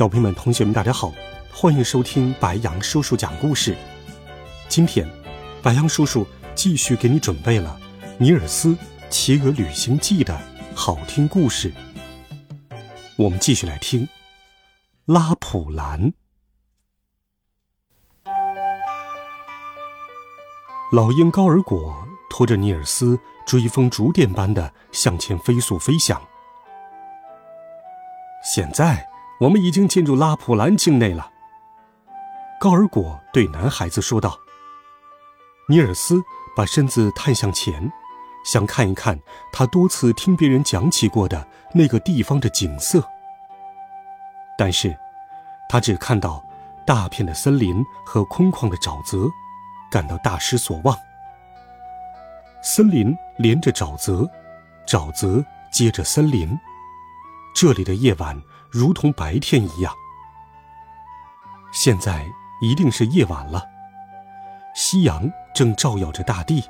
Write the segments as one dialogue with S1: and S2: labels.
S1: 小朋友们、同学们，大家好，欢迎收听白羊叔叔讲故事。今天，白羊叔叔继续给你准备了《尼尔斯骑鹅旅行记》的好听故事。我们继续来听《拉普兰》。老鹰高尔果拖着尼尔斯追风逐电般的向前飞速飞翔。现在。我们已经进入拉普兰境内了。高尔果对男孩子说道。尼尔斯把身子探向前，想看一看他多次听别人讲起过的那个地方的景色。但是，他只看到大片的森林和空旷的沼泽，感到大失所望。森林连着沼泽，沼泽接着森林，这里的夜晚。如同白天一样。现在一定是夜晚了，夕阳正照耀着大地。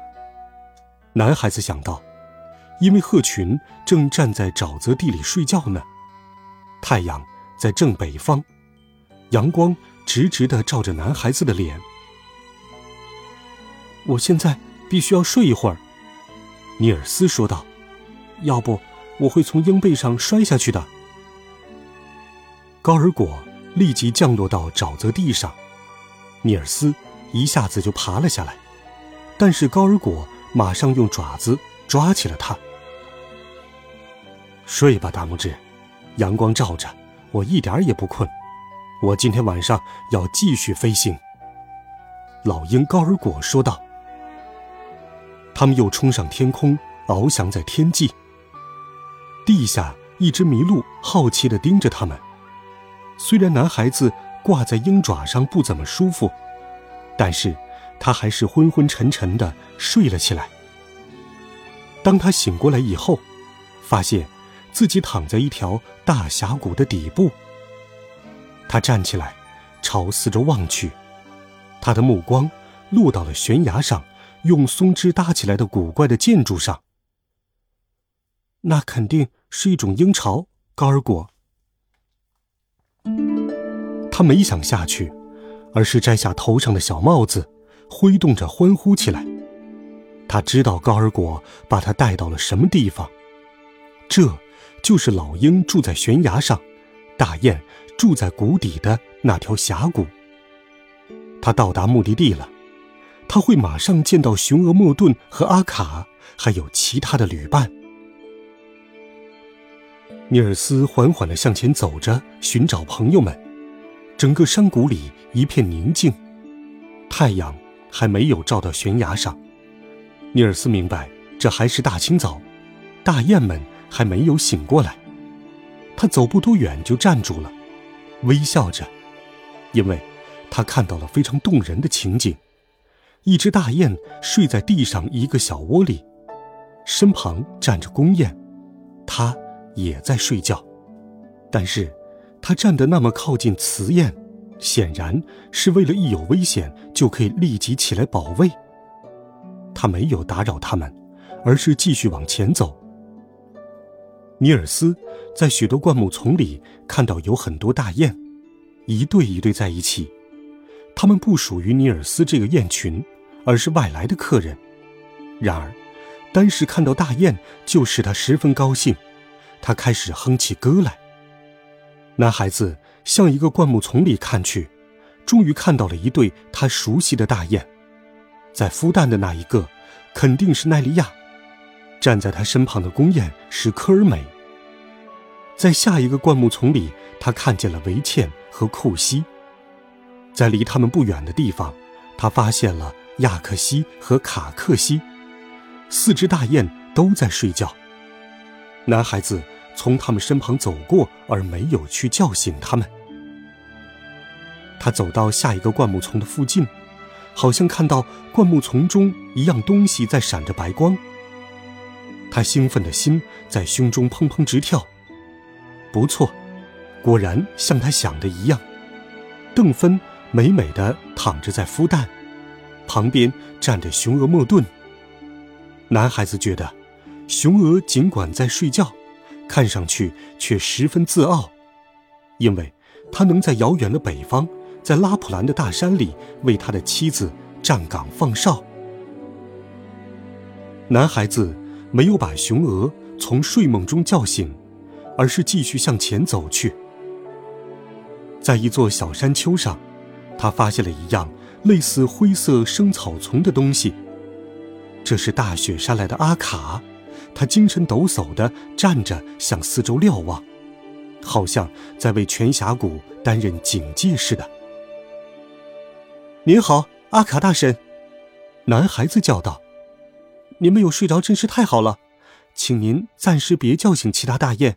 S1: 男孩子想到，因为鹤群正站在沼泽地里睡觉呢。太阳在正北方，阳光直直的照着男孩子的脸。我现在必须要睡一会儿，尼尔斯说道，要不我会从鹰背上摔下去的。高尔果立即降落到沼泽地上，尼尔斯一下子就爬了下来，但是高尔果马上用爪子抓起了他。睡吧，大拇指，阳光照着，我一点也不困。我今天晚上要继续飞行。”老鹰高尔果说道。他们又冲上天空，翱翔在天际。地下一只麋鹿好奇地盯着他们。虽然男孩子挂在鹰爪上不怎么舒服，但是他还是昏昏沉沉的睡了起来。当他醒过来以后，发现自己躺在一条大峡谷的底部。他站起来，朝四周望去，他的目光落到了悬崖上用松枝搭起来的古怪的建筑上。那肯定是一种鹰巢，高尔果。他没想下去，而是摘下头上的小帽子，挥动着欢呼起来。他知道高尔果把他带到了什么地方，这就是老鹰住在悬崖上，大雁住在谷底的那条峡谷。他到达目的地了，他会马上见到雄鹅莫顿和阿卡，还有其他的旅伴。尼尔斯缓缓地向前走着，寻找朋友们。整个山谷里一片宁静，太阳还没有照到悬崖上。尼尔斯明白，这还是大清早，大雁们还没有醒过来。他走不多远就站住了，微笑着，因为他看到了非常动人的情景：一只大雁睡在地上一个小窝里，身旁站着公雁，它。也在睡觉，但是，他站得那么靠近雌燕，显然是为了一有危险就可以立即起来保卫。他没有打扰他们，而是继续往前走。尼尔斯在许多灌木丛里看到有很多大雁，一对一对在一起。他们不属于尼尔斯这个雁群，而是外来的客人。然而，单是看到大雁就使他十分高兴。他开始哼起歌来。男孩子向一个灌木丛里看去，终于看到了一对他熟悉的大雁，在孵蛋的那一个，肯定是奈利亚；站在他身旁的公雁是科尔美。在下一个灌木丛里，他看见了维茜和库西。在离他们不远的地方，他发现了亚克西和卡克西，四只大雁都在睡觉。男孩子。从他们身旁走过，而没有去叫醒他们。他走到下一个灌木丛的附近，好像看到灌木丛中一样东西在闪着白光。他兴奋的心在胸中砰砰直跳。不错，果然像他想的一样，邓芬美美的躺着在孵蛋，旁边站着雄鹅莫顿。男孩子觉得，雄鹅尽管在睡觉，看上去却十分自傲，因为它能在遥远的北方。在拉普兰的大山里为他的妻子站岗放哨。男孩子没有把雄鹅从睡梦中叫醒，而是继续向前走去。在一座小山丘上，他发现了一样类似灰色生草丛的东西。这是大雪山来的阿卡，他精神抖擞地站着，向四周瞭望，好像在为全峡谷担任警戒似的。您好，阿卡大神，男孩子叫道：“您没有睡着，真是太好了，请您暂时别叫醒其他大雁，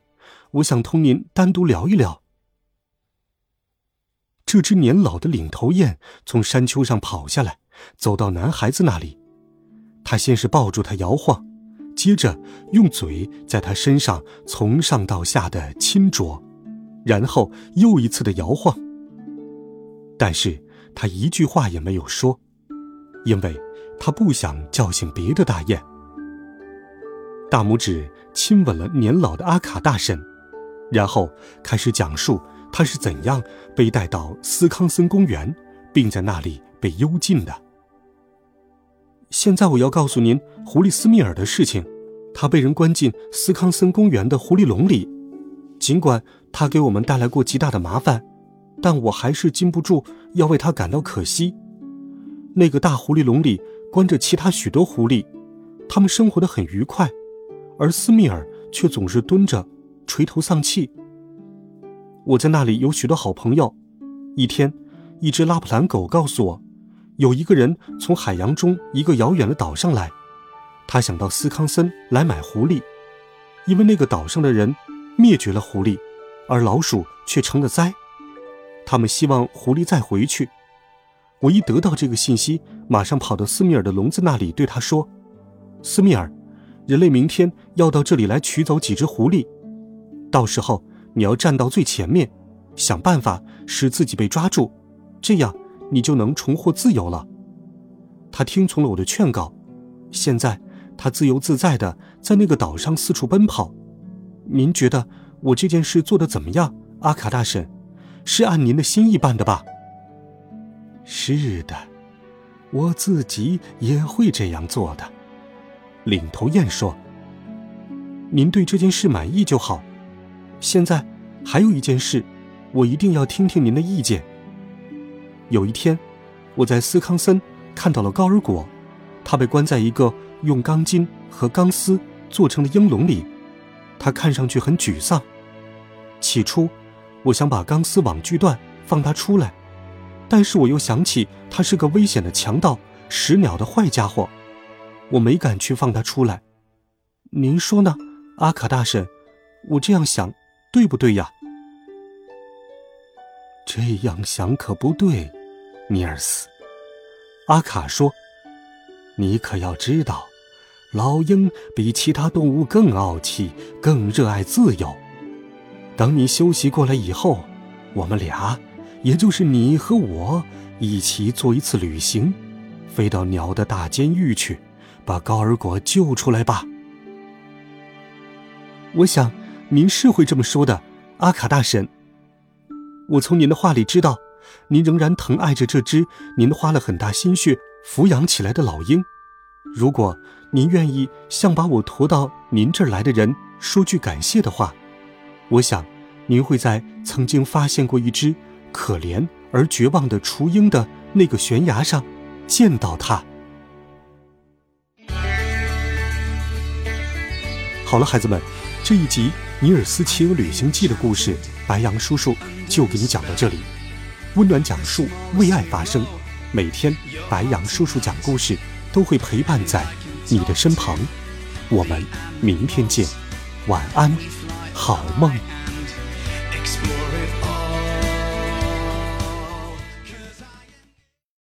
S1: 我想同您单独聊一聊。”这只年老的领头雁从山丘上跑下来，走到男孩子那里，他先是抱住他摇晃，接着用嘴在他身上从上到下的亲啄，然后又一次的摇晃，但是。他一句话也没有说，因为他不想叫醒别的大雁。大拇指亲吻了年老的阿卡大神，然后开始讲述他是怎样被带到斯康森公园，并在那里被幽禁的。现在我要告诉您狐狸斯密尔的事情，他被人关进斯康森公园的狐狸笼里，尽管他给我们带来过极大的麻烦。但我还是禁不住要为他感到可惜。那个大狐狸笼里关着其他许多狐狸，他们生活的很愉快，而斯密尔却总是蹲着，垂头丧气。我在那里有许多好朋友。一天，一只拉普兰狗告诉我，有一个人从海洋中一个遥远的岛上来，他想到斯康森来买狐狸，因为那个岛上的人灭绝了狐狸，而老鼠却成了灾。他们希望狐狸再回去。我一得到这个信息，马上跑到斯密尔的笼子那里，对他说：“斯密尔，人类明天要到这里来取走几只狐狸，到时候你要站到最前面，想办法使自己被抓住，这样你就能重获自由了。”他听从了我的劝告，现在他自由自在的在那个岛上四处奔跑。您觉得我这件事做得怎么样，阿卡大婶？是按您的心意办的吧？是的，我自己也会这样做的。领头雁说：“您对这件事满意就好。现在还有一件事，我一定要听听您的意见。有一天，我在斯康森看到了高尔果，他被关在一个用钢筋和钢丝做成的鹰笼里，他看上去很沮丧。起初。”我想把钢丝网锯断，放他出来，但是我又想起他是个危险的强盗、食鸟的坏家伙，我没敢去放他出来。您说呢，阿卡大神？我这样想，对不对呀？这样想可不对，尼尔斯。阿卡说：“你可要知道，老鹰比其他动物更傲气，更热爱自由。”等你休息过来以后，我们俩，也就是你和我，一起做一次旅行，飞到鸟的大监狱去，把高尔果救出来吧。我想，您是会这么说的，阿卡大神。我从您的话里知道，您仍然疼爱着这只您花了很大心血抚养起来的老鹰。如果您愿意向把我驮到您这儿来的人说句感谢的话。我想，您会在曾经发现过一只可怜而绝望的雏鹰的那个悬崖上见到它。好了，孩子们，这一集《尼尔斯骑鹅旅行记》的故事，白羊叔叔就给你讲到这里。温暖讲述，为爱发声。每天，白羊叔叔讲故事都会陪伴在你的身旁。我们明天见，晚安。好梦。